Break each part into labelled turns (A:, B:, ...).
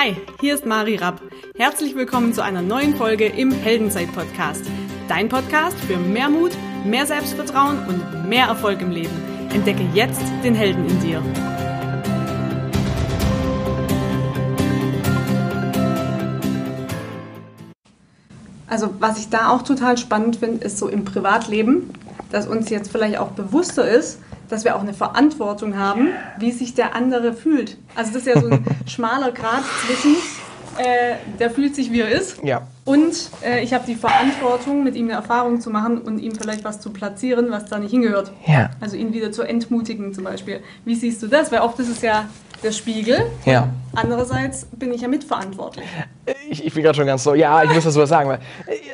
A: Hi, hier ist Mari Rapp. Herzlich willkommen zu einer neuen Folge im Heldenzeit-Podcast. Dein Podcast für mehr Mut, mehr Selbstvertrauen und mehr Erfolg im Leben. Entdecke jetzt den Helden in dir. Also was ich da auch total spannend finde, ist so im Privatleben, dass uns jetzt vielleicht auch bewusster ist, dass wir auch eine Verantwortung haben, wie sich der andere fühlt. Also das ist ja so ein schmaler Grad zwischen, äh, der fühlt sich wie er ist
B: Ja.
A: und äh, ich habe die Verantwortung, mit ihm eine Erfahrung zu machen und ihm vielleicht was zu platzieren, was da nicht hingehört.
B: Ja.
A: Also ihn wieder zu entmutigen zum Beispiel. Wie siehst du das? Weil oft ist es ja der Spiegel.
B: Ja.
A: Andererseits bin ich ja mitverantwortlich.
B: Ich, ich bin gerade schon ganz so, ja, ich muss das sowas sagen, weil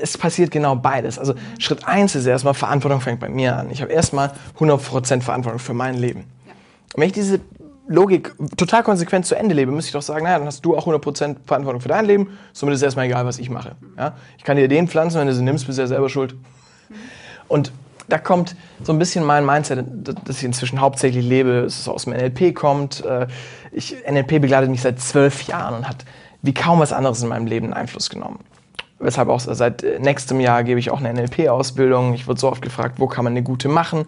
B: es passiert genau beides. Also Schritt eins ist erstmal, Verantwortung fängt bei mir an. Ich habe erstmal 100% Verantwortung für mein Leben. Und wenn ich diese Logik total konsequent zu Ende lebe, müsste ich doch sagen, naja, dann hast du auch 100% Verantwortung für dein Leben, somit ist es erstmal egal, was ich mache. Ja? Ich kann dir den pflanzen, wenn du sie nimmst, bist du ja selber schuld. Und da kommt so ein bisschen mein Mindset, das ich inzwischen hauptsächlich lebe, es aus dem NLP kommt. Äh, Ich, NLP begleitet mich seit zwölf Jahren und hat wie kaum was anderes in meinem Leben Einfluss genommen. Weshalb auch seit äh, nächstem Jahr gebe ich auch eine NLP-Ausbildung. Ich wurde so oft gefragt, wo kann man eine gute machen?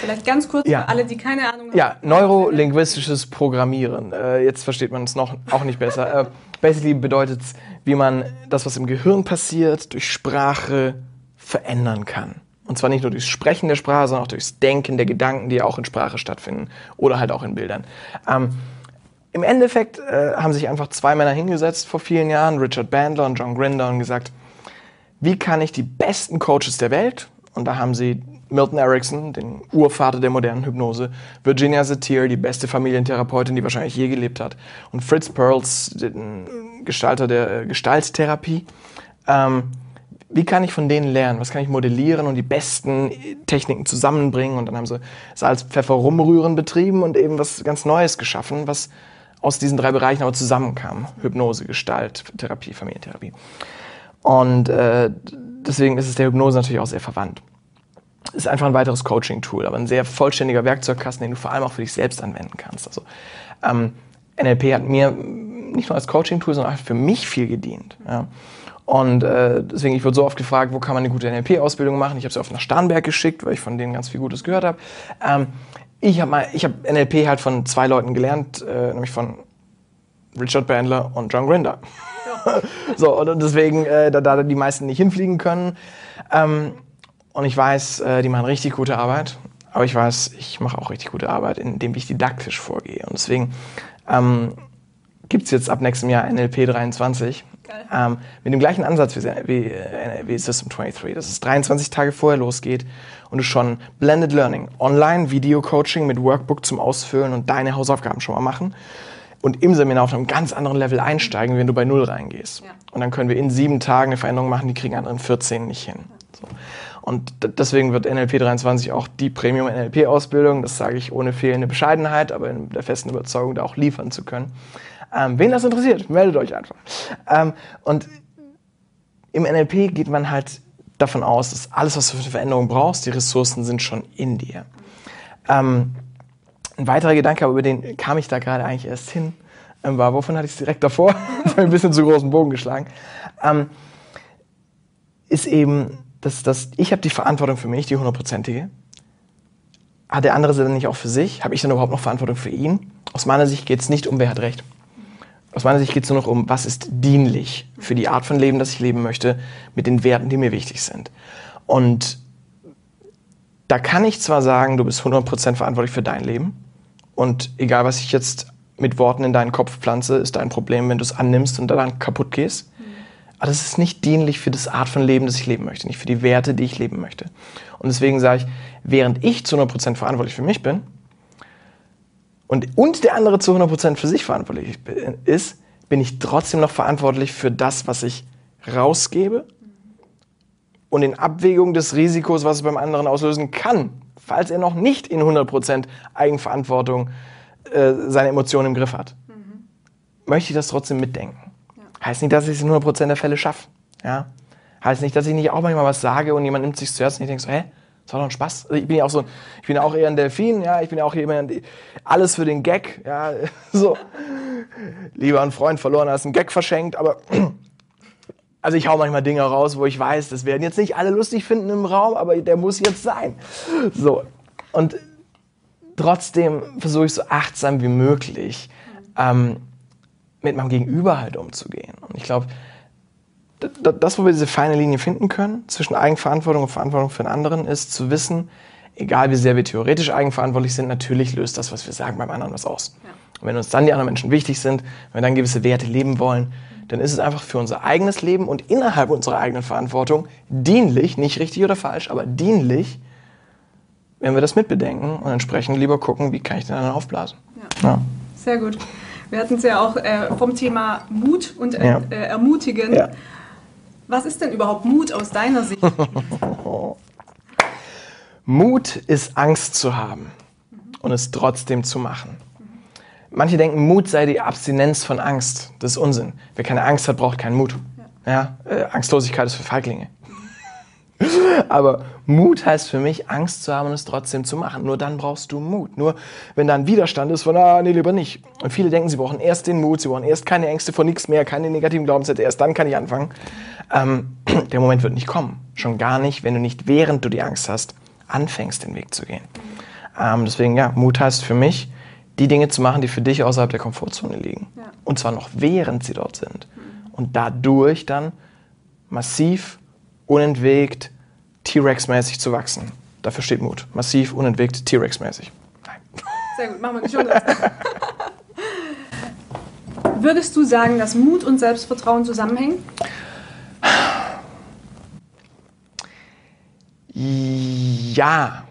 A: Vielleicht ganz kurz
B: Ja.
A: für alle, die keine Ahnung haben.
B: Ja, neurolinguistisches Programmieren. Äh, jetzt versteht man es noch auch nicht besser. Äh, basically bedeutet es, wie man das, was im Gehirn passiert, durch Sprache verändern kann. Und zwar nicht nur durchs Sprechen der Sprache, sondern auch durchs Denken der Gedanken, die auch in Sprache stattfinden oder halt auch in Bildern. Ähm, Im Endeffekt äh, haben sich einfach zwei Männer hingesetzt vor vielen Jahren, Richard Bandler und John Grinder, und gesagt, wie kann ich die besten Coaches der Welt, und da haben sie Milton Erickson, den Urvater der modernen Hypnose, Virginia Satir, die beste Familientherapeutin, die wahrscheinlich je gelebt hat, und Fritz Perls, den Gestalter der äh, Gestalttherapie. Ähm, wie kann ich von denen lernen? Was kann ich modellieren und die besten äh, Techniken zusammenbringen? Und dann haben sie Salz, Pfeffer, Rumrühren betrieben und eben was ganz Neues geschaffen, was aus diesen drei Bereichen aber zusammenkam. Hypnose, Gestalt, Therapie, Familientherapie. Und äh, deswegen ist es der Hypnose natürlich auch sehr verwandt. Es ist einfach ein weiteres Coaching-Tool, aber ein sehr vollständiger Werkzeugkasten, den du vor allem auch für dich selbst anwenden kannst. Also ähm, NLP hat mir nicht nur als Coaching-Tool, sondern auch für mich viel gedient. Ja. Und äh, deswegen, ich wurde so oft gefragt, wo kann man eine gute NLP-Ausbildung machen? Ich habe sie oft nach Starnberg geschickt, weil ich von denen ganz viel Gutes gehört habe. Ähm, ich habe hab NLP halt von zwei Leuten gelernt, äh, nämlich von Richard Bandler und John Grinder. so, und deswegen, äh, da, da die meisten nicht hinfliegen können. Ähm, und ich weiß, äh, die machen richtig gute Arbeit. Aber ich weiß, ich mache auch richtig gute Arbeit, indem ich didaktisch vorgehe. Und deswegen ähm, gibt es jetzt ab nächstem Jahr NLP 23. Ähm, mit dem gleichen Ansatz wie, wie, äh, wie System 23, dass es 23 Tage vorher losgeht und du schon Blended Learning, Online-Video-Coaching mit Workbook zum Ausfüllen und deine Hausaufgaben schon mal machen und im Seminar auf einem ganz anderen Level einsteigen, wenn du bei Null reingehst.
A: Ja.
B: Und dann können wir in sieben Tagen eine Veränderung machen, die kriegen andere in 14 nicht hin. So. Und deswegen wird NLP 23 auch die Premium-NLP-Ausbildung, das sage ich ohne fehlende Bescheidenheit, aber in der festen Überzeugung, da auch liefern zu können. Ähm, wen das interessiert, meldet euch einfach. Ähm, und im NLP geht man halt davon aus, dass alles, was du für eine Veränderung brauchst, die Ressourcen sind schon in dir. Ähm, ein weiterer Gedanke, aber über den kam ich da gerade eigentlich erst hin, ähm, war, wovon hatte ich es direkt davor? Das ich ein bisschen zu großen Bogen geschlagen. Ähm, ist eben, dass, dass ich habe die Verantwortung für mich, die hundertprozentige. Hat der andere sie dann nicht auch für sich? Habe ich dann überhaupt noch Verantwortung für ihn? Aus meiner Sicht geht es nicht um, wer hat recht. Aus meiner Sicht geht es nur noch um, was ist dienlich für die Art von Leben, das ich leben möchte, mit den Werten, die mir wichtig sind. Und da kann ich zwar sagen, du bist 100% verantwortlich für dein Leben und egal, was ich jetzt mit Worten in deinen Kopf pflanze, ist dein Problem, wenn du es annimmst und daran kaputt gehst. Aber das ist nicht dienlich für das Art von Leben, das ich leben möchte, nicht für die Werte, die ich leben möchte. Und deswegen sage ich, während ich zu 100% verantwortlich für mich bin und, und der andere zu 100% für sich verantwortlich ist, bin ich trotzdem noch verantwortlich für das, was ich rausgebe und in Abwägung des Risikos, was es beim anderen auslösen kann, falls er noch nicht in 100% Eigenverantwortung äh, seine Emotionen im Griff hat. Möchte ich das trotzdem mitdenken. Heißt nicht, dass ich es in 100% der Fälle schaffe. Ja? Heißt nicht, dass ich nicht auch manchmal was sage und jemand nimmt sich zu Herzen und ich denke so, hä? Das war doch ein Spaß. Also ich bin ja auch so, ich bin auch eher ein Delfin, ja, ich bin ja auch jemand, alles für den Gag, ja, so. lieber einen Freund verloren als einen Gag verschenkt, aber also ich hau manchmal Dinge raus, wo ich weiß, das werden jetzt nicht alle lustig finden im Raum, aber der muss jetzt sein. So. Und trotzdem versuche ich so achtsam wie möglich ähm, mit meinem Gegenüber halt umzugehen. Und ich glaube, das, wo wir diese feine Linie finden können zwischen Eigenverantwortung und Verantwortung für den anderen, ist zu wissen, egal wie sehr wir theoretisch eigenverantwortlich sind, natürlich löst das, was wir sagen, beim anderen was aus. Ja. Und wenn uns dann die anderen Menschen wichtig sind, wenn wir dann gewisse Werte leben wollen, dann ist es einfach für unser eigenes Leben und innerhalb unserer eigenen Verantwortung dienlich, nicht richtig oder falsch, aber dienlich, wenn wir das mitbedenken und entsprechend lieber gucken, wie kann ich den anderen aufblasen.
A: Ja. ja. Sehr gut. Wir hatten es ja auch äh, vom Thema Mut und äh, ja. äh, Ermutigen. Was ist denn überhaupt Mut aus deiner Sicht?
B: Mut ist Angst zu haben und es trotzdem zu machen. Manche denken, Mut sei die Abstinenz von Angst. Das ist Unsinn. Wer keine Angst hat, braucht keinen Mut. Ja äh, Angstlosigkeit ist für Feiglinge. Aber Mut heißt für mich, Angst zu haben und es trotzdem zu machen. Nur dann brauchst du Mut. Nur wenn da ein Widerstand ist von, ah, nee, lieber nicht. Und viele denken, sie brauchen erst den Mut, sie brauchen erst keine Ängste vor nichts mehr, keine negativen Glaubenssätze, erst dann kann ich anfangen. Ähm, der Moment wird nicht kommen. Schon gar nicht, wenn du nicht, während du die Angst hast, anfängst, den Weg zu gehen. Ähm, deswegen, ja, Mut heißt für mich, die Dinge zu machen, die für dich außerhalb der Komfortzone liegen. Ja. Und zwar noch während sie dort sind. Und dadurch dann massiv unentwegt, T-Rex-mäßig zu wachsen. Dafür steht Mut. Massiv, unentwegt, T-Rex-mäßig.
A: Sehr gut, machen wir schon das. Würdest du sagen, dass Mut und Selbstvertrauen zusammenhängen?
B: Ja,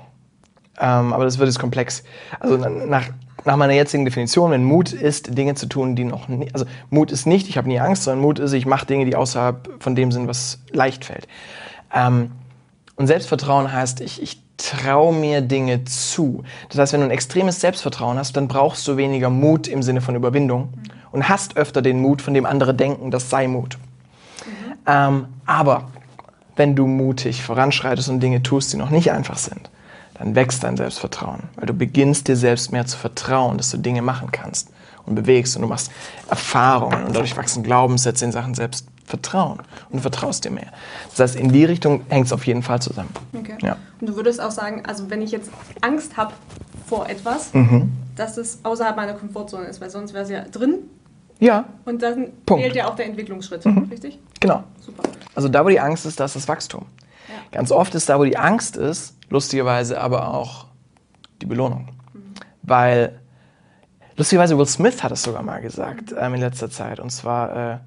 B: ähm, aber das wird jetzt komplex. Also nach, nach meiner jetzigen Definition, wenn Mut ist, Dinge zu tun, die noch nicht, also Mut ist nicht, ich habe nie Angst, sondern Mut ist, ich mache Dinge, die außerhalb von dem sind, was leicht fällt. Ähm, und Selbstvertrauen heißt, ich, ich traue mir Dinge zu. Das heißt, wenn du ein extremes Selbstvertrauen hast, dann brauchst du weniger Mut im Sinne von Überwindung und hast öfter den Mut, von dem andere denken, das sei Mut. Mhm. Ähm, aber wenn du mutig voranschreitest und Dinge tust, die noch nicht einfach sind, dann wächst dein Selbstvertrauen, weil du beginnst dir selbst mehr zu vertrauen, dass du Dinge machen kannst und bewegst und du machst Erfahrungen und dadurch wachsen Glaubenssätze in Sachen Selbst vertrauen und du vertraust dir mehr. Das heißt, in die Richtung hängt es auf jeden Fall zusammen.
A: Okay. Ja. Und du würdest auch sagen, also wenn ich jetzt Angst habe vor etwas, mhm. dass es außerhalb meiner Komfortzone ist, weil sonst wäre es ja drin.
B: Ja.
A: Und dann Punkt. fehlt ja auch der Entwicklungsschritt, mhm. richtig?
B: Genau. Super. Also da, wo die Angst ist, da ist das Wachstum. Ja. Ganz oft ist da, wo die Angst ist, lustigerweise aber auch die Belohnung. Mhm. Weil, lustigerweise Will Smith hat es sogar mal gesagt ähm, in letzter Zeit. Und zwar, äh,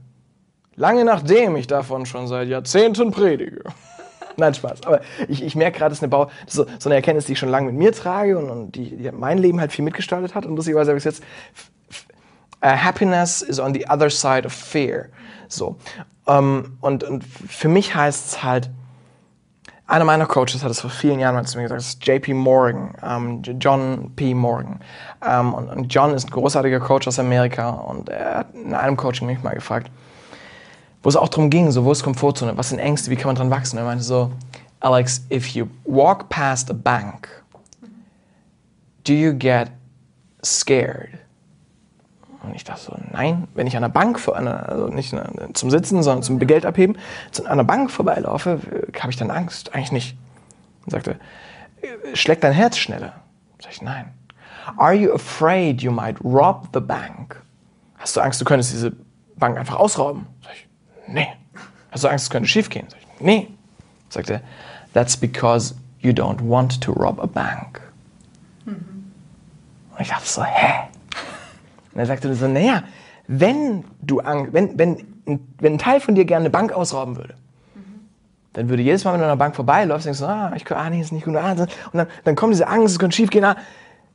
B: Lange nachdem ich davon schon seit Jahrzehnten predige. Nein, Spaß. Aber ich, ich merke gerade, das ist eine Bau, so, so, eine Erkenntnis, die ich schon lange mit mir trage und, und die, die, mein Leben halt viel mitgestaltet hat. Und lustigerweise habe ich jetzt, uh, Happiness is on the other side of fear. So. Um, ähm, und, und für mich heißt es halt, einer meiner Coaches hat es vor vielen Jahren mal zu mir gesagt, das ist JP Morgan, ähm, John P. Morgan. Ähm, und, und John ist ein großartiger Coach aus Amerika und er hat in einem Coaching mich mal gefragt, wo es auch darum ging, so, wo ist Komfortzone, was sind Ängste, wie kann man dran wachsen? Und er meinte so, Alex, if you walk past a bank, do you get scared? Und ich dachte so, nein, wenn ich an der Bank, also nicht zum Sitzen, sondern zum Geld abheben, an einer Bank vorbeilaufe, habe ich dann Angst? Eigentlich nicht. Und sagte, schlägt dein Herz schneller? Sag ich, nein. Are you afraid you might rob the bank? Hast du Angst, du könntest diese Bank einfach ausrauben? Sag ich, nee. Hast du Angst, es könnte schief gehen? Sag ich, nee. Sagt er, that's because you don't want to rob a bank. Mhm. Und ich dachte so, hä? Und er sagte so, naja, wenn du wenn, wenn, wenn ein Teil von dir gerne eine Bank ausrauben würde, dann würde jedes Mal, wenn du an einer Bank vorbeiläufst, denkst du, ah, ich ah, nee, ist nicht gut, ah, und dann, dann kommt diese Angst, es könnte schief gehen. Ah.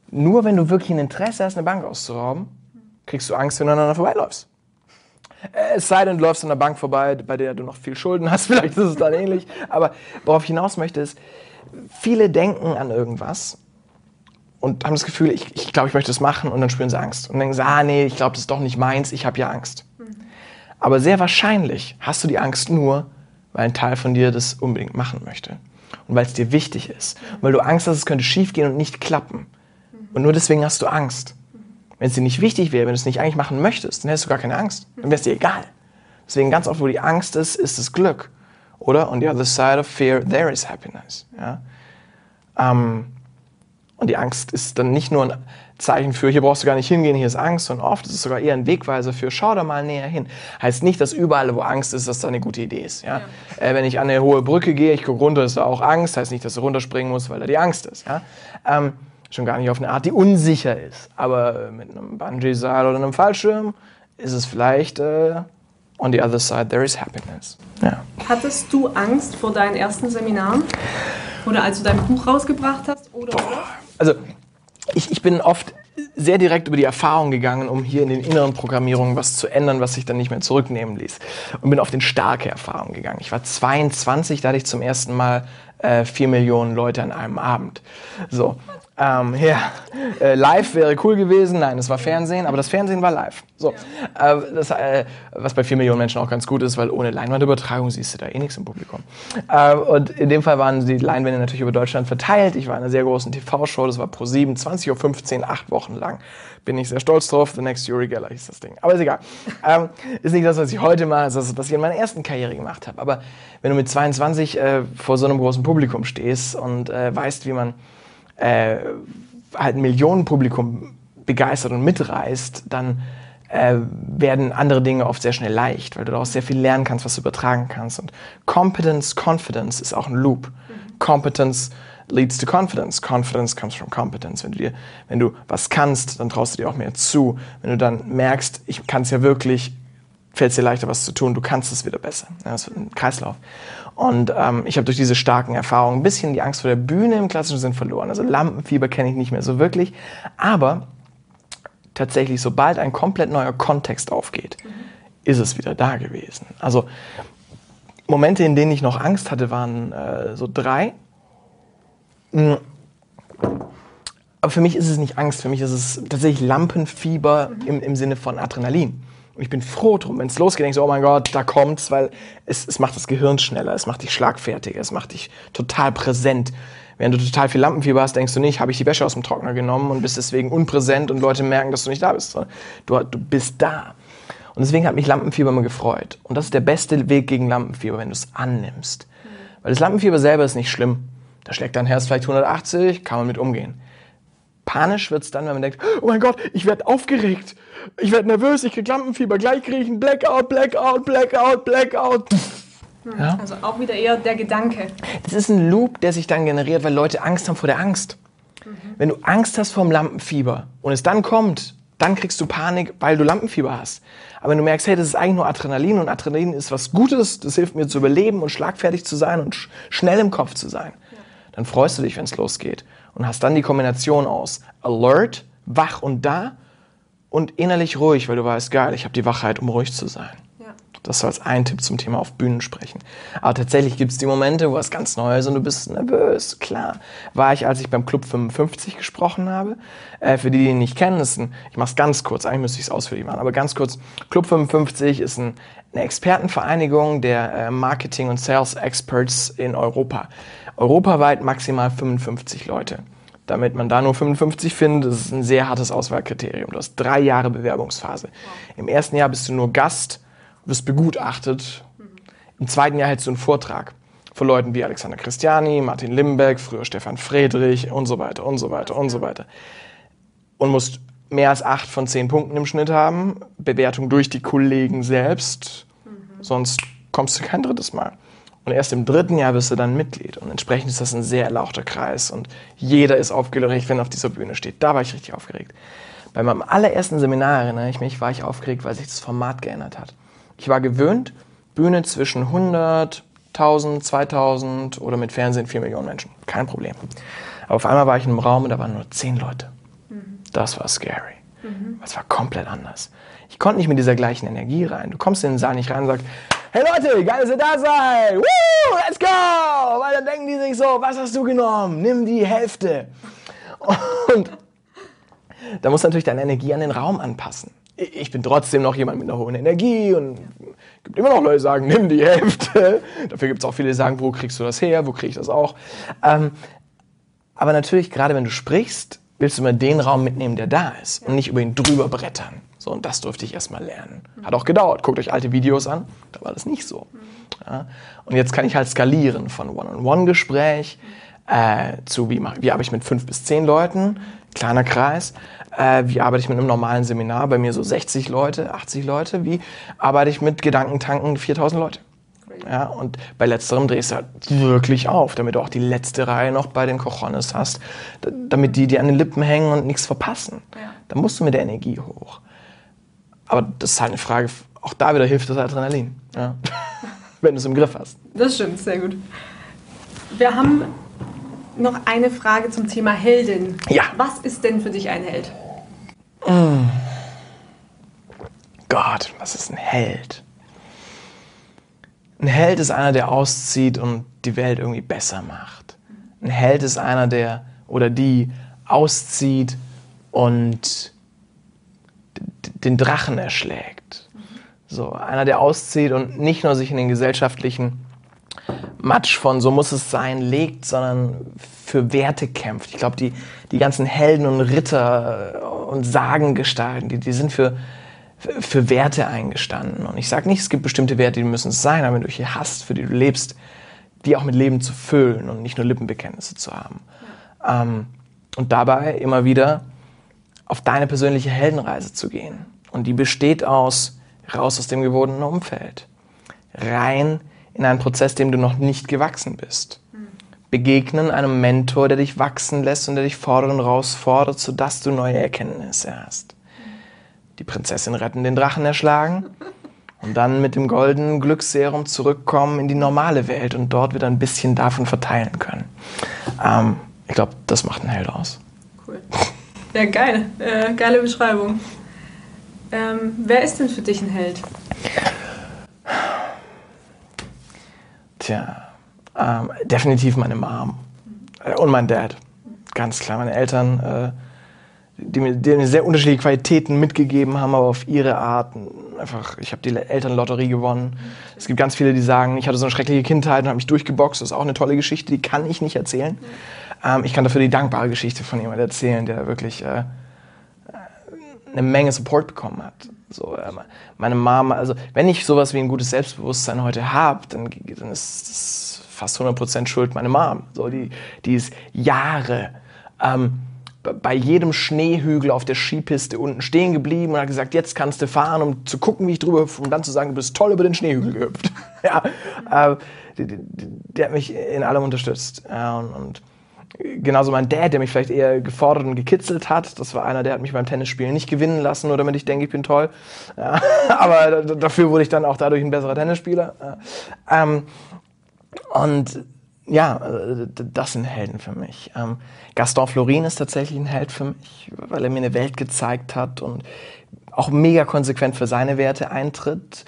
B: Nur wenn du wirklich ein Interesse hast, eine Bank auszurauben, kriegst du Angst, wenn du aneinander vorbeiläufst. Äh, es sei denn, du läufst an der Bank vorbei, bei der du noch viel Schulden hast, vielleicht ist es dann ähnlich. Aber worauf ich hinaus möchte, ist, viele denken an irgendwas und haben das Gefühl, ich, ich glaube, ich möchte das machen und dann spüren sie Angst. Und denken sie, ah nee, ich glaube, das ist doch nicht meins, ich habe ja Angst. Aber sehr wahrscheinlich hast du die Angst nur, weil ein Teil von dir das unbedingt machen möchte. Und weil es dir wichtig ist. Und weil du Angst hast, es könnte schief gehen und nicht klappen. Und nur deswegen hast du Angst. Wenn es dir nicht wichtig wäre, wenn du es nicht eigentlich machen möchtest, dann hättest du gar keine Angst. Dann wäre es dir egal. Deswegen ganz oft, wo die Angst ist, ist das Glück. Oder? On the other side of fear, there is happiness. Ja? Ähm, und die Angst ist dann nicht nur ein Zeichen für, hier brauchst du gar nicht hingehen, hier ist Angst, sondern oft ist es sogar eher ein Wegweiser für, schau da mal näher hin. Heißt nicht, dass überall, wo Angst ist, dass das eine gute Idee ist. Ja? ja. Äh, wenn ich an eine hohe Brücke gehe, ich gucke runter, ist da auch Angst, heißt nicht, dass du runterspringen musst, weil da die Angst ist. Ja? Ähm, schon gar nicht auf eine Art, die unsicher ist. Aber mit einem Bungee-Seil oder einem Fallschirm ist es vielleicht äh, on the other side there is happiness.
A: Ja. Hattest du Angst vor deinen ersten Seminaren? Oder als du dein Buch rausgebracht hast? Oder, oder?
B: Also ich, ich bin oft sehr direkt über die Erfahrung gegangen, um hier in den inneren Programmierungen was zu ändern, was sich dann nicht mehr zurücknehmen ließ. Und bin auf den starke Erfahrungen gegangen. Ich war 22, da hatte ich zum ersten Mal äh, 4 Millionen Leute an einem Abend. So. Ähm, ja, äh, live wäre cool gewesen. Nein, es war Fernsehen, aber das Fernsehen war live. So, ja. äh, das, äh, was bei vier Millionen Menschen auch ganz gut ist, weil ohne Leinwandübertragung siehst du da eh nichts im Publikum. Äh, und in dem Fall waren die Leinwände natürlich über Deutschland verteilt. Ich war in einer sehr großen TV-Show, das war pro 7, 20.15 Uhr, acht Wochen lang. Bin ich sehr stolz drauf. The Next Uri Geller hieß das Ding. Aber ist egal. ähm, ist nicht das, was ich heute mache, ist das, was ich in meiner ersten Karriere gemacht habe. Aber wenn du mit 22 äh, vor so einem großen Publikum stehst und äh, weißt, wie man äh, halt ein Millionenpublikum begeistert und mitreißt, dann äh, werden andere Dinge oft sehr schnell leicht, weil du daraus sehr viel lernen kannst, was du übertragen kannst. Und Competence, Confidence ist auch ein Loop. Mhm. Competence leads to confidence. Confidence comes from competence. Wenn du, dir, wenn du was kannst, dann traust du dir auch mehr zu. Wenn du dann merkst, ich kann es ja wirklich, fällt es dir leichter, was zu tun, du kannst es wieder besser. Ja, das wird ein Kreislauf. Und ähm, ich habe durch diese starken Erfahrungen ein bisschen die Angst vor der Bühne im klassischen Sinn verloren. Also Lampenfieber kenne ich nicht mehr so wirklich. Aber tatsächlich, sobald ein komplett neuer Kontext aufgeht, mhm. ist es wieder da gewesen. Also Momente, in denen ich noch Angst hatte, waren äh, so drei. Mhm. Aber für mich ist es nicht Angst, für mich ist es tatsächlich Lampenfieber mhm. im, im Sinne von Adrenalin. Und ich bin froh drum, wenn es losgeht, ich so, oh mein Gott, da kommt's, weil es, es macht das Gehirn schneller, es macht dich schlagfertiger, es macht dich total präsent. Wenn du total viel Lampenfieber hast, denkst du nicht, habe ich die Wäsche aus dem Trockner genommen und bist deswegen unpräsent und Leute merken, dass du nicht da bist. Du, du bist da. Und deswegen hat mich Lampenfieber immer gefreut. Und das ist der beste Weg gegen Lampenfieber, wenn du es annimmst. Weil das Lampenfieber selber ist nicht schlimm. Da schlägt dein Herz vielleicht 180, kann man mit umgehen. Panisch wird es dann, wenn man denkt, oh mein Gott, ich werde aufgeregt, ich werde nervös, ich kriege Lampenfieber, gleich kriege ich ein Blackout, Blackout, Blackout, Blackout.
A: Hm, ja? Also auch wieder eher der Gedanke.
B: Das ist ein Loop, der sich dann generiert, weil Leute Angst haben vor der Angst. Mhm. Wenn du Angst hast vor dem Lampenfieber und es dann kommt, dann kriegst du Panik, weil du Lampenfieber hast. Aber wenn du merkst, hey, das ist eigentlich nur Adrenalin und Adrenalin ist was Gutes, das hilft mir zu überleben und schlagfertig zu sein und sch schnell im Kopf zu sein. Dann freust du dich, wenn es losgeht und hast dann die Kombination aus alert, wach und da und innerlich ruhig, weil du weißt, geil, ich habe die Wachheit, um ruhig zu sein. Ja. Das soll als ein Tipp zum Thema auf Bühnen sprechen. Aber tatsächlich gibt es die Momente, wo es ganz neu ist und du bist nervös. Klar, war ich, als ich beim Club 55 gesprochen habe. Äh, für die, die ihn nicht kennen, ist ein, ich mache es ganz kurz, eigentlich müsste ich es ausführlich machen, aber ganz kurz. Club 55 ist ein, eine Expertenvereinigung der äh, Marketing- und Sales-Experts in Europa europaweit maximal 55 Leute. Damit man da nur 55 findet, das ist ein sehr hartes Auswahlkriterium. Du hast drei Jahre Bewerbungsphase. Im ersten Jahr bist du nur Gast, wirst begutachtet. Mhm. Im zweiten Jahr hältst du einen Vortrag von Leuten wie Alexander Christiani, Martin Limbeck, früher Stefan Friedrich und so weiter und so weiter und so weiter. Und musst mehr als acht von zehn Punkten im Schnitt haben. Bewertung durch die Kollegen selbst. Mhm. Sonst kommst du kein drittes Mal. Und erst im dritten Jahr bist du dann Mitglied. Und entsprechend ist das ein sehr erlauchter Kreis. Und jeder ist aufgeregt, wenn er auf dieser Bühne steht. Da war ich richtig aufgeregt. Bei meinem allerersten Seminar, erinnere ich mich, war ich aufgeregt, weil sich das Format geändert hat. Ich war gewöhnt, Bühne zwischen 100, 1000, 2000 oder mit Fernsehen 4 Millionen Menschen. Kein Problem. Aber auf einmal war ich in einem Raum und da waren nur 10 Leute. Das war scary. Mhm. Das war komplett anders. Ich konnte nicht mit dieser gleichen Energie rein. Du kommst in den Saal nicht rein und sagst, hey Leute, geil, dass ihr da seid. Woo, let's go. Weil dann denken die sich so, was hast du genommen? Nimm die Hälfte. Und da muss natürlich deine Energie an den Raum anpassen. Ich bin trotzdem noch jemand mit einer hohen Energie und es gibt immer noch Leute, die sagen, nimm die Hälfte. Dafür gibt es auch viele, die sagen, wo kriegst du das her, wo kriege ich das auch. Ähm, aber natürlich, gerade wenn du sprichst, willst du immer den Raum mitnehmen, der da ist und nicht über ihn drüber brettern. So, und das durfte ich erstmal lernen. Hat auch gedauert. Guckt euch alte Videos an, da war das nicht so. Ja, und jetzt kann ich halt skalieren von One-on-One-Gespräch äh, zu, wie, wie arbeite ich mit fünf bis zehn Leuten, kleiner Kreis, äh, wie arbeite ich mit einem normalen Seminar, bei mir so 60 Leute, 80 Leute, wie arbeite ich mit Gedankentanken 4000 Leute. Ja, und bei letzterem drehst du halt wirklich auf, damit du auch die letzte Reihe noch bei den Cojones hast, damit die dir an den Lippen hängen und nichts verpassen. Ja. Da musst du mit der Energie hoch. Aber das ist halt eine Frage, auch da wieder hilft das Adrenalin, ja. wenn du es im Griff hast.
A: Das stimmt, sehr gut. Wir haben noch eine Frage zum Thema Heldin.
B: Ja.
A: Was ist denn für dich ein Held?
B: Mm. Gott, was ist ein Held? Ein Held ist einer, der auszieht und die Welt irgendwie besser macht. Ein Held ist einer, der oder die auszieht und den Drachen erschlägt. So, einer, der auszieht und nicht nur sich in den gesellschaftlichen Matsch von so muss es sein legt, sondern für Werte kämpft. Ich glaube, die, die ganzen Helden und Ritter und Sagengestalten, die, die sind für, für Werte eingestanden. Und ich sage nicht, es gibt bestimmte Werte, die müssen es sein, aber wenn du hier hast, für die du lebst, die auch mit Leben zu füllen und nicht nur Lippenbekenntnisse zu haben. Ja. Ähm, und dabei immer wieder auf deine persönliche Heldenreise zu gehen. Und die besteht aus raus aus dem gewohnten Umfeld, rein in einen Prozess, dem du noch nicht gewachsen bist. Mhm. Begegnen einem Mentor, der dich wachsen lässt und der dich fordert und herausfordert, sodass du neue Erkenntnisse hast die Prinzessin retten, den Drachen erschlagen und dann mit dem goldenen Glücksserum zurückkommen in die normale Welt und dort wieder ein bisschen davon verteilen können. Ähm, ich glaube, das macht einen Held aus.
A: Cool. Ja, geil. Äh, geile Beschreibung. Ähm, wer ist denn für dich ein Held?
B: Tja, ähm, definitiv meine Mom äh, und mein Dad. Ganz klar, meine Eltern. Äh, die mir, die mir sehr unterschiedliche Qualitäten mitgegeben haben, aber auf ihre Art. Einfach, ich habe die Elternlotterie gewonnen. Es gibt ganz viele, die sagen, ich hatte so eine schreckliche Kindheit und habe mich durchgeboxt. Das ist auch eine tolle Geschichte, die kann ich nicht erzählen. Ähm, ich kann dafür die dankbare Geschichte von jemandem erzählen, der wirklich äh, eine Menge Support bekommen hat. So, äh, meine Mama, also wenn ich sowas wie ein gutes Selbstbewusstsein heute habe, dann, dann ist das fast 100% Schuld meine Mom. So, die, die ist Jahre ähm, bei jedem Schneehügel auf der Skipiste unten stehen geblieben und hat gesagt, jetzt kannst du fahren, um zu gucken, wie ich drüber hüpfe, um dann zu sagen, du bist toll über den Schneehügel gehüpft. ja, äh, der, der, hat mich in allem unterstützt. Ja, und, und, genauso mein Dad, der mich vielleicht eher gefordert und gekitzelt hat. Das war einer, der hat mich beim Tennisspielen nicht gewinnen lassen, nur damit ich denke, ich bin toll. Ja, aber dafür wurde ich dann auch dadurch ein besserer Tennisspieler. Ähm, und ja, äh, das sind Helden für mich. Ähm, Gaston Florin ist tatsächlich ein Held für mich, weil er mir eine Welt gezeigt hat und auch mega konsequent für seine Werte eintritt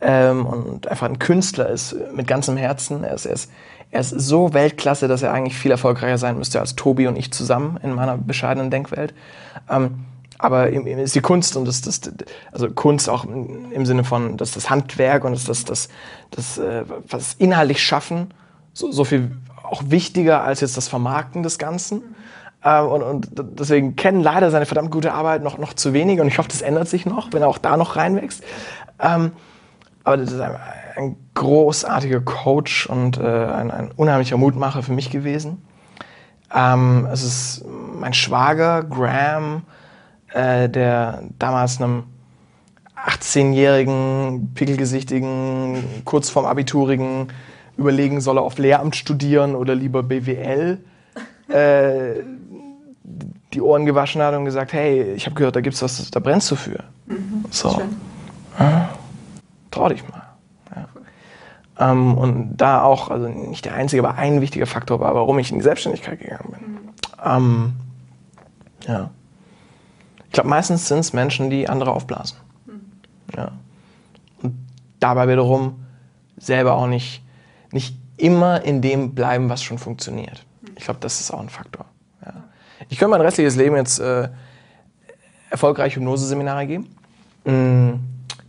B: ähm, und einfach ein Künstler ist mit ganzem Herzen. Er ist, er, ist, er ist so Weltklasse, dass er eigentlich viel erfolgreicher sein müsste als Tobi und ich zusammen in meiner bescheidenen Denkwelt. Ähm, aber ist die Kunst und das, das, also Kunst auch im Sinne von das, das Handwerk und das, das, das, das, äh, was inhaltlich schaffen so, so viel auch wichtiger als jetzt das Vermarkten des Ganzen. Äh, und, und deswegen kennen leider seine verdammt gute Arbeit noch, noch zu wenig und ich hoffe, das ändert sich noch, wenn er auch da noch reinwächst. Ähm, aber das ist ein, ein großartiger Coach und äh, ein, ein, unheimlicher Mutmacher für mich gewesen. Ähm, es ist mein Schwager Graham, äh, der damals einem 18-jährigen, pickelgesichtigen, kurz vorm Abiturigen überlegen, soll er auf Lehramt studieren oder lieber BWL, äh, die Ohren gewaschen hat und gesagt, hey, ich habe gehört, da gibt's was, da brennst du für. Mhm, so. Ja, trau dich mal. Ja. Ähm, und da auch, also nicht der einzige, aber ein wichtiger Faktor war, warum ich in die Selbstständigkeit gegangen bin. Mhm. Ähm, ja. Ich glaube, meistens sind es Menschen, die andere aufblasen. Mhm. Ja. Und dabei wiederum selber auch nicht nicht immer in dem bleiben, was schon funktioniert. Ich glaube, das ist auch ein Faktor. Ja. Ich könnte mein restliches Leben jetzt äh, Hypnoseseminare geben. Mm,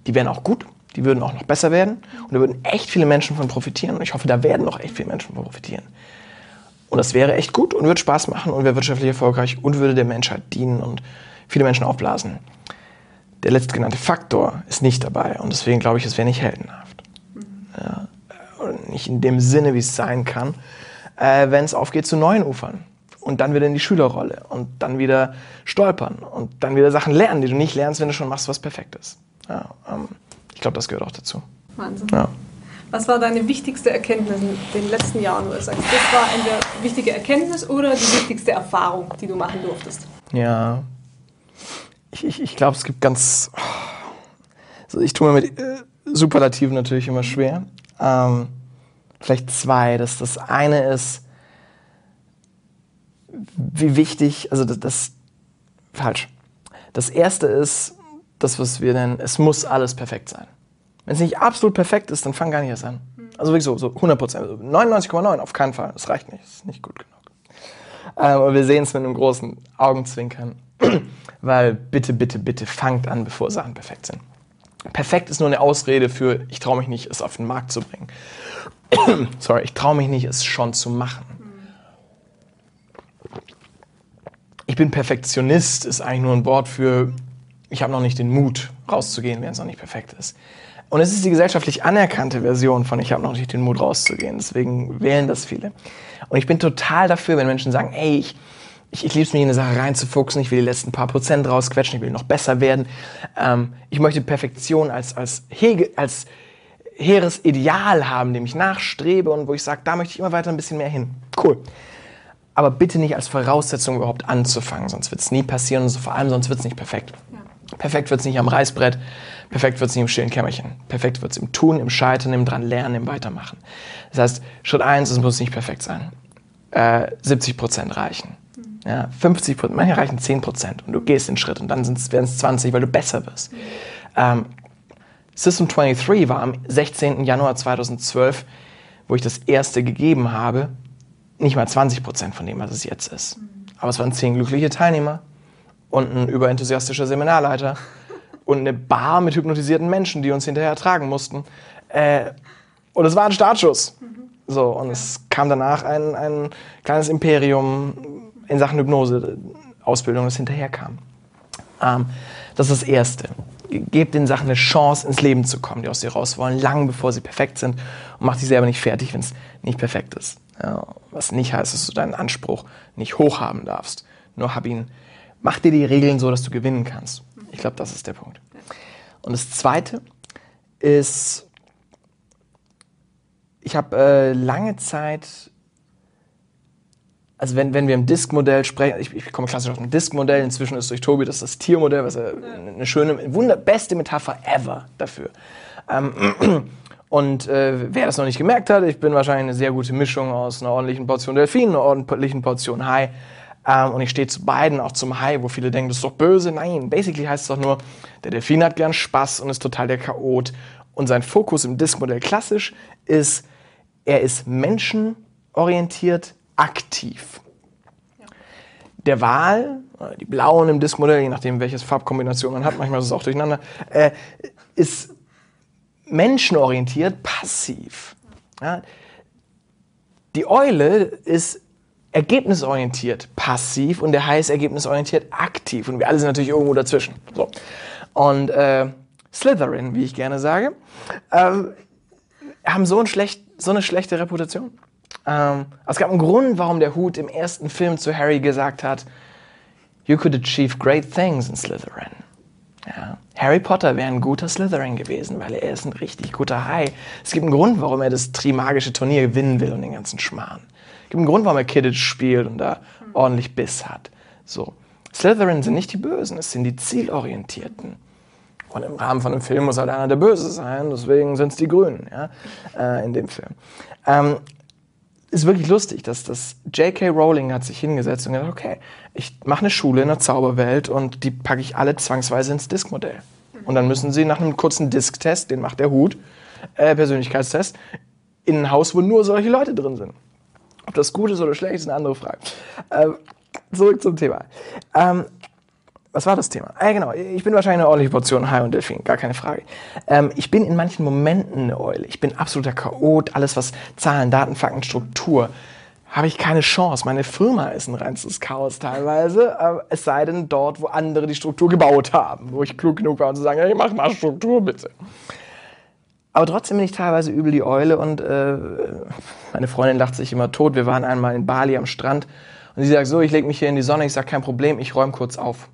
B: die wären auch gut, die würden auch noch besser werden und da würden echt viele Menschen von profitieren und ich hoffe, da werden noch echt viele Menschen von profitieren. Und das wäre echt gut und würde Spaß machen und wäre wirtschaftlich erfolgreich und würde der Menschheit dienen und viele Menschen aufblasen. Der letztgenannte Faktor ist nicht dabei und deswegen glaube ich, es wäre nicht heldenhaft. Ja, nicht in dem Sinne, wie es sein kann, äh, wenn es aufgeht zu neuen Ufern und dann wieder in die Schülerrolle und dann wieder stolpern und dann wieder Sachen lernen, die du nicht lernst, wenn du schon machst, was perfekt ist. Ja, ähm, ich glaube, das gehört auch dazu.
A: Wahnsinn. Ja. Was war deine wichtigste Erkenntnis in den letzten Jahren, wo du sagst, das war eine wichtige Erkenntnis oder die wichtigste Erfahrung, die du machen durftest?
B: Ja, ich, ich, ich glaube, es gibt ganz. Also ich tue mir mit äh, Superlativen natürlich immer schwer. Ähm, vielleicht zwei. Das, das eine ist, wie wichtig, also das, das falsch. Das erste ist das, was wir nennen, es muss alles perfekt sein. Wenn es nicht absolut perfekt ist, dann fang gar nicht erst an. Also wirklich so, so 100 Prozent. 99,9 auf keinen Fall. Das reicht nicht. Das ist nicht gut genug. Ähm, aber wir sehen es mit einem großen Augenzwinkern. Weil bitte, bitte, bitte fangt an, bevor Sachen perfekt sind. Perfekt ist nur eine Ausrede für, ich traue mich nicht, es auf den Markt zu bringen. Sorry, ich traue mich nicht, es schon zu machen. Ich bin Perfektionist, ist eigentlich nur ein Wort für, ich habe noch nicht den Mut, rauszugehen, wenn es noch nicht perfekt ist. Und es ist die gesellschaftlich anerkannte Version von ich habe noch nicht den Mut rauszugehen. Deswegen wählen das viele. Und ich bin total dafür, wenn Menschen sagen, ey, ich, ich, ich liebe es, mich in eine Sache reinzufuchsen, ich will die letzten paar Prozent rausquetschen, ich will noch besser werden. Ähm, ich möchte Perfektion als, als, Hege, als hehres Ideal haben, dem ich nachstrebe und wo ich sage, da möchte ich immer weiter ein bisschen mehr hin. Cool. Aber bitte nicht als Voraussetzung überhaupt anzufangen, sonst wird es nie passieren und vor allem sonst wird es nicht perfekt. Ja. Perfekt wird es nicht am Reißbrett, perfekt wird es nicht im stillen Kämmerchen. Perfekt wird es im Tun, im Scheitern, im dran lernen, im Weitermachen. Das heißt, Schritt eins, es muss nicht perfekt sein. Äh, 70 Prozent reichen. Ja, 50 Prozent, manche reichen 10 Prozent und du gehst den Schritt und dann werden es 20, weil du besser wirst. Ähm, System 23 war am 16. Januar 2012, wo ich das erste gegeben habe, nicht mal 20 Prozent von dem, was es jetzt ist. Aber es waren zehn glückliche Teilnehmer und ein überenthusiastischer Seminarleiter und eine Bar mit hypnotisierten Menschen, die uns hinterher tragen mussten. Äh, und es war ein Startschuss. So, und es kam danach ein, ein kleines Imperium in Sachen Hypnose, Ausbildung, das hinterher kam. Ähm, das ist das Erste. Gebt den Sachen eine Chance, ins Leben zu kommen, die aus dir raus wollen, lang bevor sie perfekt sind. Und mach dich selber nicht fertig, wenn es nicht perfekt ist. Ja, was nicht heißt, dass du deinen Anspruch nicht hoch haben darfst. Nur hab ihn, mach dir die Regeln so, dass du gewinnen kannst. Ich glaube, das ist der Punkt. Und das Zweite ist, ich habe äh, lange Zeit also wenn, wenn wir im Disk-Modell sprechen, ich, ich komme klassisch aus dem Disk-Modell, inzwischen ist durch Tobi das das Tiermodell, was eine schöne, wunder, beste Metapher ever dafür. Ähm, und äh, wer das noch nicht gemerkt hat, ich bin wahrscheinlich eine sehr gute Mischung aus einer ordentlichen Portion Delfin, einer ordentlichen Portion Hai. Ähm, und ich stehe zu beiden, auch zum Hai, wo viele denken, das ist doch böse. Nein, basically heißt es doch nur, der Delfin hat gern Spaß und ist total der Chaot. Und sein Fokus im Disk-Modell klassisch ist, er ist menschenorientiert, aktiv. Der Wal, die blauen im Diskmodell, je nachdem welches Farbkombination man hat, manchmal ist es auch durcheinander, äh, ist menschenorientiert, passiv. Ja? Die Eule ist ergebnisorientiert, passiv und der Hai ist ergebnisorientiert, aktiv. Und wir alle sind natürlich irgendwo dazwischen. So. Und äh, Slytherin, wie ich gerne sage, äh, haben so, ein schlecht, so eine schlechte Reputation. Ähm, es gab einen Grund, warum der Hut im ersten Film zu Harry gesagt hat, You could achieve great things in Slytherin. Ja. Harry Potter wäre ein guter Slytherin gewesen, weil er ist ein richtig guter Hai. Es gibt einen Grund, warum er das Trimagische Turnier gewinnen will und den ganzen Schmarrn. Es gibt einen Grund, warum er Kidditch spielt und da ordentlich Biss hat. So. Slytherin sind nicht die Bösen, es sind die Zielorientierten. Und im Rahmen von einem Film muss halt einer der Böse sein, deswegen sind es die Grünen ja, äh, in dem Film. Ähm, ist wirklich lustig, dass das J.K. Rowling hat sich hingesetzt und gesagt, okay, ich mache eine Schule in der Zauberwelt und die packe ich alle zwangsweise ins Diskmodell. Und dann müssen sie nach einem kurzen Disktest, den macht der Hut, äh, Persönlichkeitstest, in ein Haus, wo nur solche Leute drin sind. Ob das gut ist oder schlecht, ist eine andere Frage. Ähm, zurück zum Thema. Ähm, was war das Thema? Ah, genau. Ich bin wahrscheinlich eine ordentliche Portion Hai und Delfin, gar keine Frage. Ähm, ich bin in manchen Momenten eine Eule. Ich bin absoluter Chaot. Alles, was Zahlen, Daten, Fakten, Struktur, habe ich keine Chance. Meine Firma ist ein reinstes Chaos teilweise. Äh, es sei denn dort, wo andere die Struktur gebaut haben, wo ich klug genug war, um zu sagen, hey, mach mal Struktur bitte. Aber trotzdem bin ich teilweise übel die Eule und äh, meine Freundin lacht sich immer tot. Wir waren einmal in Bali am Strand und sie sagt so, ich lege mich hier in die Sonne. Ich sage, kein Problem, ich räume kurz auf.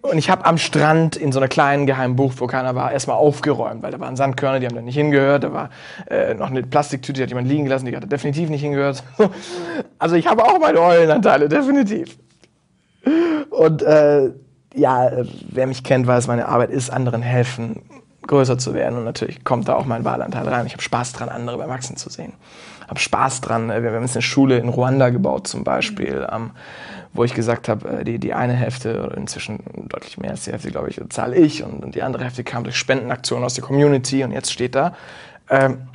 B: Und ich habe am Strand in so einer kleinen geheimen Bucht, wo keiner war, erstmal aufgeräumt, weil da waren Sandkörner, die haben da nicht hingehört. Da war äh, noch eine Plastiktüte, die hat jemand liegen gelassen, die hat definitiv nicht hingehört. also ich habe auch meine Eulenanteile, definitiv. Und äh, ja, wer mich kennt, weiß, meine Arbeit ist, anderen helfen, größer zu werden. Und natürlich kommt da auch mein Wahlanteil rein. Ich habe Spaß dran, andere beim Wachsen zu sehen. Habe Spaß dran. Wir haben jetzt eine Schule in Ruanda gebaut zum Beispiel. Ähm, wo ich gesagt habe, äh, die, die eine Hälfte, oder inzwischen deutlich mehr als die Hälfte, glaube ich, zahle ich und, und, die andere Hälfte kam durch Spendenaktionen aus der Community und jetzt steht da ähm,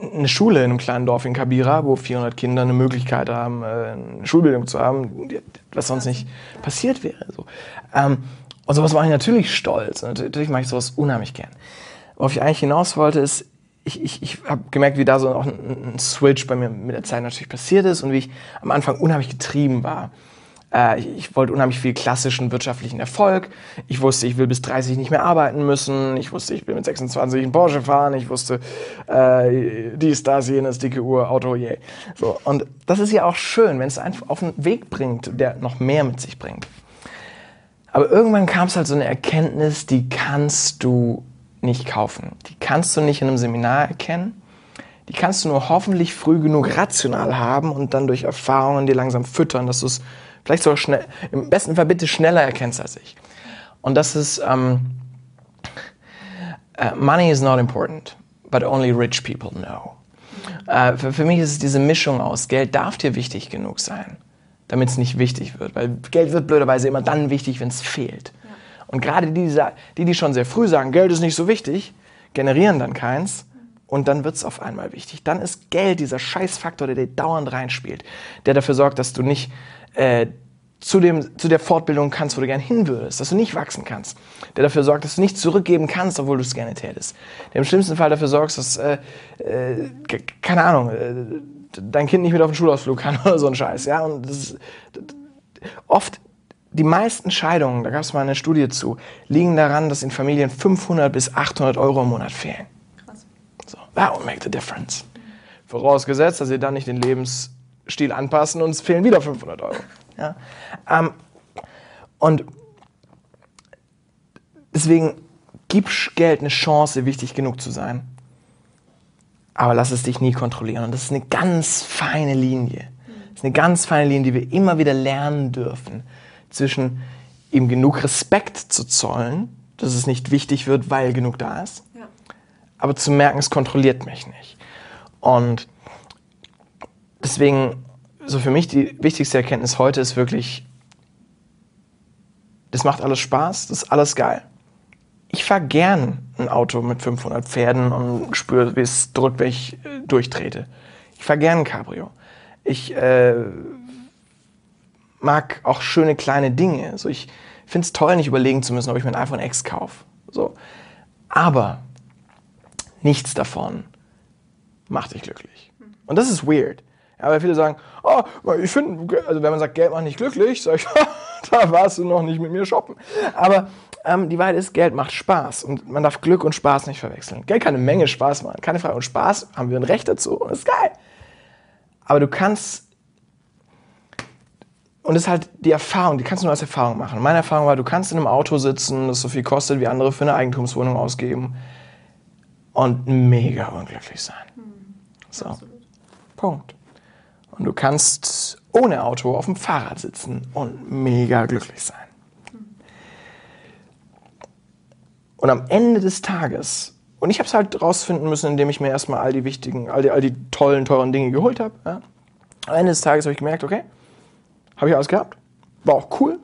B: eine Schule in einem kleinen Dorf in Kabira, wo 400 Kinder eine Möglichkeit haben, äh, eine Schulbildung zu haben, was sonst nicht passiert wäre. So. Ähm, und sowas mache ich natürlich stolz. Natürlich mache ich sowas unheimlich gern. Worauf ich eigentlich hinaus wollte, ist, ich, ich, ich habe gemerkt, wie da so auch ein, ein, Switch bei mir mit der Zeit natürlich passiert ist und wie ich am Anfang unheimlich getrieben war. Äh, ich, wollte unheimlich viel klassischen wirtschaftlichen Erfolg. Ich wusste, ich will bis 30 nicht mehr arbeiten müssen. Ich wusste, ich will mit 26 einen Porsche fahren. Ich wusste, äh, dies, das, jenes, dicke Uhr, Auto, yay. So, und das ist ja auch schön, wenn es einfach auf einen Weg bringt, der noch mehr mit sich bringt. Aber irgendwann kam es halt so eine Erkenntnis, die kannst du nicht kaufen. Die kannst du nicht in einem Seminar erkennen. Die kannst du nur hoffentlich früh genug rational haben und dann durch Erfahrungen dir langsam füttern, dass du es vielleicht sogar schnell, im besten Fall bitte schneller erkennst als ich. Und das ist, um, uh, money is not important, but only rich people know. Uh, für, für mich ist es diese Mischung aus, Geld darf dir wichtig genug sein, damit es nicht wichtig wird. Weil Geld wird blöderweise immer dann wichtig, wenn es fehlt. Und gerade die, die, die schon sehr früh sagen, Geld ist nicht so wichtig, generieren dann keins. Und dann wird es auf einmal wichtig. Dann ist Geld dieser Scheißfaktor, der dir dauernd reinspielt, der dafür sorgt, dass du nicht äh, zu, dem, zu der Fortbildung kannst, wo du gerne hin würdest, dass du nicht wachsen kannst, der dafür sorgt, dass du nicht zurückgeben kannst, obwohl du es gerne tätest, der im schlimmsten Fall dafür sorgt, dass, äh, äh, keine Ahnung, äh, dein Kind nicht mit auf den Schulausflug kann oder so ein Scheiß. Ja? Und das oft die meisten Scheidungen, da gab es mal eine Studie zu, liegen daran, dass in Familien 500 bis 800 Euro im Monat fehlen. Krass. So, that will make the difference. Vorausgesetzt, dass sie dann nicht den Lebensstil anpassen und es fehlen wieder 500 Euro. Ja? Ähm, und deswegen gib Geld eine Chance, wichtig genug zu sein. Aber lass es dich nie kontrollieren. Und das ist eine ganz feine Linie. Das ist eine ganz feine Linie, die wir immer wieder lernen dürfen zwischen ihm genug Respekt zu zollen, dass es nicht wichtig wird, weil genug da ist, ja. aber zu merken, es kontrolliert mich nicht. Und deswegen, so für mich die wichtigste Erkenntnis heute ist wirklich, das macht alles Spaß, das ist alles geil. Ich fahre gern ein Auto mit 500 Pferden und spüre, wie es drückt, wenn ich äh, durchtrete. Ich fahre gern ein Cabrio. Ich äh, mag auch schöne kleine Dinge. So, ich finde es toll, nicht überlegen zu müssen, ob ich mir ein iPhone X kaufe. So. Aber nichts davon macht dich glücklich. Und das ist weird. Weil viele sagen, oh, ich finde, also wenn man sagt, Geld macht nicht glücklich, sage ich, da warst du noch nicht mit mir shoppen. Aber ähm, die Wahrheit ist, Geld macht Spaß und man darf Glück und Spaß nicht verwechseln. Geld kann eine Menge Spaß machen, keine Frage. Und Spaß haben wir ein Recht dazu und ist geil. Aber du kannst und das ist halt die Erfahrung, die kannst du nur als Erfahrung machen. Meine Erfahrung war, du kannst in einem Auto sitzen, das so viel kostet, wie andere für eine Eigentumswohnung ausgeben und mega unglücklich sein. Mhm. So. Absolut. Punkt. Und du kannst ohne Auto auf dem Fahrrad sitzen und mega glücklich sein. Und am Ende des Tages, und ich habe es halt rausfinden müssen, indem ich mir erstmal all die wichtigen, all die, all die tollen, teuren Dinge geholt habe. Ja. Am Ende des Tages habe ich gemerkt, okay, habe ich alles gehabt. War auch cool.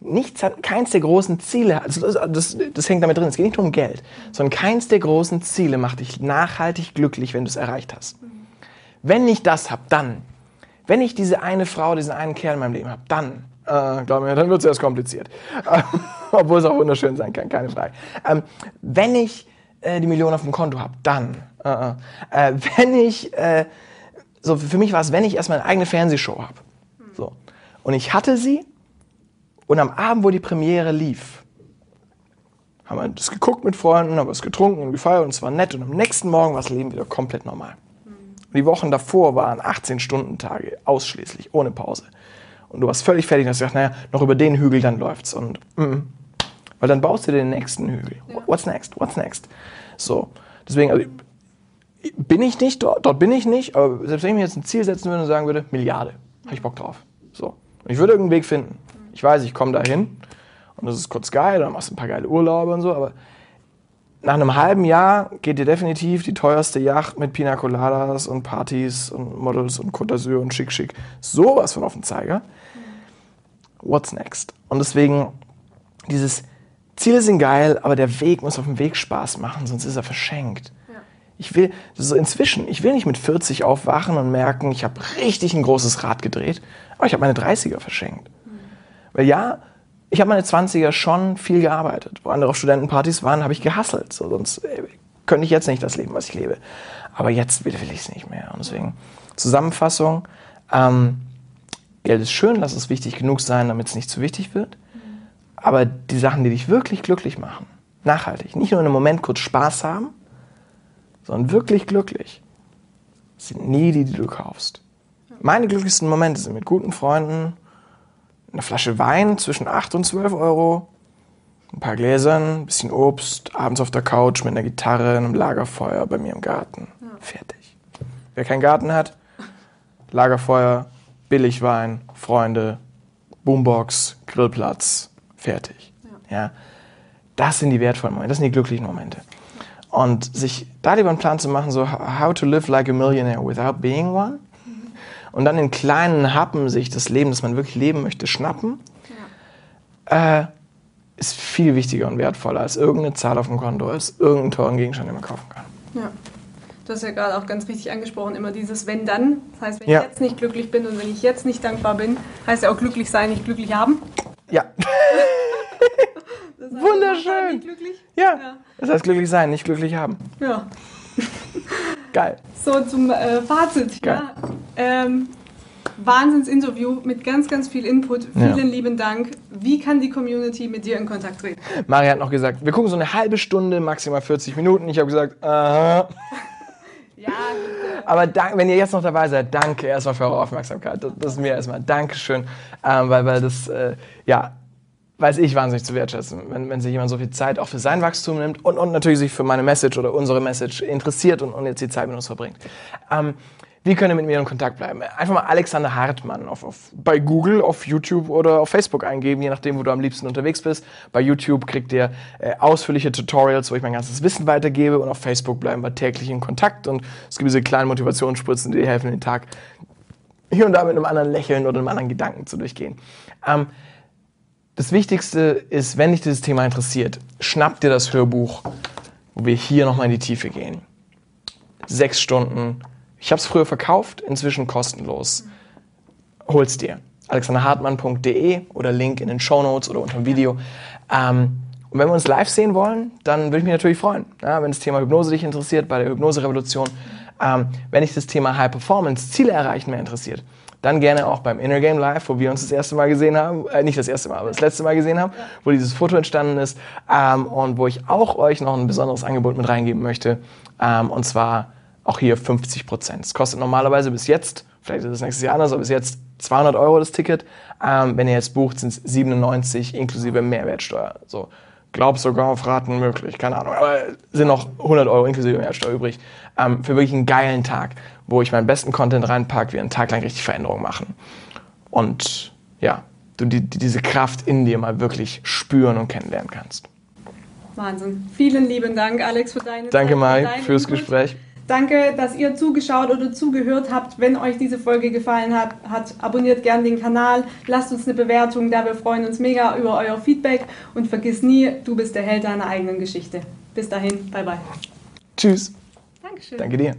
B: Nichts hat, keins der großen Ziele, also das, das, das, hängt damit drin, es geht nicht nur um Geld, sondern keins der großen Ziele macht dich nachhaltig glücklich, wenn du es erreicht hast. Wenn ich das habe, dann. Wenn ich diese eine Frau, diesen einen Kerl in meinem Leben habe, dann, äh, glaub mir, dann wird es erst kompliziert. Obwohl es auch wunderschön sein kann, keine Frage. Ähm, wenn ich äh, die Million auf dem Konto habe, dann. Äh, äh, wenn ich äh, so für mich war es, wenn ich erstmal eine eigene Fernsehshow habe. So. Und ich hatte sie und am Abend, wo die Premiere lief, haben wir das geguckt mit Freunden, haben was getrunken und gefeiert und es war nett und am nächsten Morgen war das Leben wieder komplett normal. Und die Wochen davor waren 18-Stunden-Tage, ausschließlich, ohne Pause. Und du warst völlig fertig und hast gesagt, naja, noch über den Hügel, dann läuft's. Und, mm, weil dann baust du den nächsten Hügel.
A: Ja.
B: What's next? What's next? So. Deswegen, also, bin ich nicht dort, dort bin ich nicht, aber selbst wenn ich mir jetzt ein Ziel setzen würde und sagen würde, Milliarde, habe ich Bock drauf. Ich würde irgendeinen Weg finden. Ich weiß, ich komme dahin und das ist kurz geil, dann machst du ein paar geile Urlaube und so, aber nach einem halben Jahr geht dir definitiv die teuerste Yacht mit Pina Coladas und Partys und Models und Côte d'Azur und schick schick sowas von auf den Zeiger. What's next? Und deswegen dieses Ziele sind geil, aber der Weg muss auf dem Weg Spaß machen, sonst ist er verschenkt.
A: Ja.
B: Ich will, so inzwischen, ich will nicht mit 40 aufwachen und merken, ich habe richtig ein großes Rad gedreht, aber ich habe meine 30er verschenkt. Weil ja, ich habe meine 20er schon viel gearbeitet. Wo andere auf Studentenpartys waren, habe ich gehasselt. So, sonst äh, könnte ich jetzt nicht das Leben, was ich lebe. Aber jetzt will, will ich es nicht mehr. Und deswegen, Zusammenfassung, ähm, Geld ist schön, lass es wichtig genug sein, damit es nicht zu wichtig wird. Aber die Sachen, die dich wirklich glücklich machen, nachhaltig, nicht nur in einem Moment kurz Spaß haben, sondern wirklich glücklich, sind nie die, die du kaufst. Meine glücklichsten Momente sind mit guten Freunden, eine Flasche Wein zwischen 8 und 12 Euro, ein paar Gläsern, ein bisschen Obst, abends auf der Couch mit einer Gitarre, einem Lagerfeuer bei mir im Garten. Fertig. Wer keinen Garten hat, Lagerfeuer, Billigwein, Freunde, Boombox, Grillplatz, fertig. Ja. Das sind die wertvollen Momente, das sind die glücklichen Momente. Und sich da lieber einen Plan zu machen, so how to live like a millionaire without being one. Und dann in kleinen Happen sich das Leben, das man wirklich leben möchte, schnappen, äh, ist viel wichtiger und wertvoller als irgendeine Zahl auf dem Konto, als irgendeinen teuren Gegenstand, den man kaufen kann.
A: Ja. Du hast ja gerade auch ganz richtig angesprochen, immer dieses Wenn dann. Das heißt, wenn
B: Ja.
A: ich jetzt nicht glücklich bin und wenn ich jetzt nicht dankbar bin, heißt ja auch glücklich sein, nicht glücklich haben.
B: Ja,
A: Das heißt,
B: Wunderschön.
A: Nicht glücklich?
B: ja. Das heißt glücklich sein, nicht glücklich haben.
A: Ja.
B: Geil.
A: So zum äh, Fazit.
B: Geil.
A: Ja. Ähm, Wahnsinnsinterview mit ganz, ganz viel Input.
B: Ja.
A: Vielen lieben Dank. Wie kann die Community mit dir in Kontakt treten?
B: Maria hat noch gesagt, wir gucken so eine halbe Stunde, maximal 40 Minuten. Ich habe gesagt, aha.
A: Ja,
B: Aber dank, wenn ihr jetzt noch dabei seid, danke erstmal für eure Aufmerksamkeit. Das, das ist mir erstmal Dankeschön, ähm, weil, weil das, äh, ja, weiß ich wahnsinnig zu wertschätzen, wenn, wenn sich jemand so viel Zeit auch für sein Wachstum nimmt und, und natürlich sich für meine Message oder unsere Message interessiert und, und jetzt die Zeit mit uns verbringt. Ähm, wie könnt ihr mit mir in Kontakt bleiben? Einfach mal Alexander Hartmann auf, auf, bei Google, auf YouTube oder auf Facebook eingeben, je nachdem, wo du am liebsten unterwegs bist. Bei YouTube kriegt ihr äh, ausführliche Tutorials, wo ich mein ganzes Wissen weitergebe und auf Facebook bleiben wir täglich in Kontakt und es gibt diese kleinen Motivationsspritzen, die dir helfen, den Tag hier und da mit einem anderen Lächeln oder einem anderen Gedanken zu durchgehen. Ähm, das Wichtigste ist, wenn dich dieses Thema interessiert, schnapp dir das Hörbuch, wo wir hier nochmal in die Tiefe gehen. Sechs Stunden. Ich habe es früher verkauft, inzwischen kostenlos. Hol's dir. alexanderhartmann.de oder Link in den Show Notes oder unter dem Video. Ähm, und wenn wir uns live sehen wollen, dann würde ich mich natürlich freuen. Ja, wenn das Thema Hypnose dich interessiert, bei der Hypnose-Revolution. Ähm, wenn dich das Thema High Performance, Ziele erreichen mehr interessiert, dann gerne auch beim Inner Game Live, wo wir uns das erste Mal gesehen haben, äh, nicht das erste Mal, aber das letzte Mal gesehen haben, wo dieses Foto entstanden ist ähm, und wo ich auch euch noch ein besonderes Angebot mit reingeben möchte. Ähm, und zwar auch hier 50 Prozent. Es kostet normalerweise bis jetzt, vielleicht ist es nächstes Jahr anders, aber bis jetzt 200 Euro das Ticket. Ähm, wenn ihr jetzt bucht, sind es 97 inklusive Mehrwertsteuer. So, glaub sogar auf Raten möglich, keine Ahnung. Aber sind noch 100 Euro inklusive Mehrwertsteuer übrig. Ähm, für wirklich einen geilen Tag, wo ich meinen besten Content reinpacke, wir einen Tag lang richtig Veränderungen machen. Und ja, du die, die, diese Kraft in dir mal wirklich spüren und kennenlernen kannst.
A: Wahnsinn. Vielen lieben Dank, Alex, für deine
B: Danke,
A: Zeit,
B: Mai,
A: für
B: fürs
A: Input.
B: Gespräch.
A: Danke, dass ihr zugeschaut oder zugehört habt. Wenn euch diese Folge gefallen hat, hat abonniert gern den Kanal, lasst uns eine Bewertung da. Wir freuen uns mega über euer Feedback und vergiss nie, du bist der Held deiner eigenen Geschichte. Bis dahin, bye bye.
B: Tschüss.
A: Dankeschön.
B: Danke dir.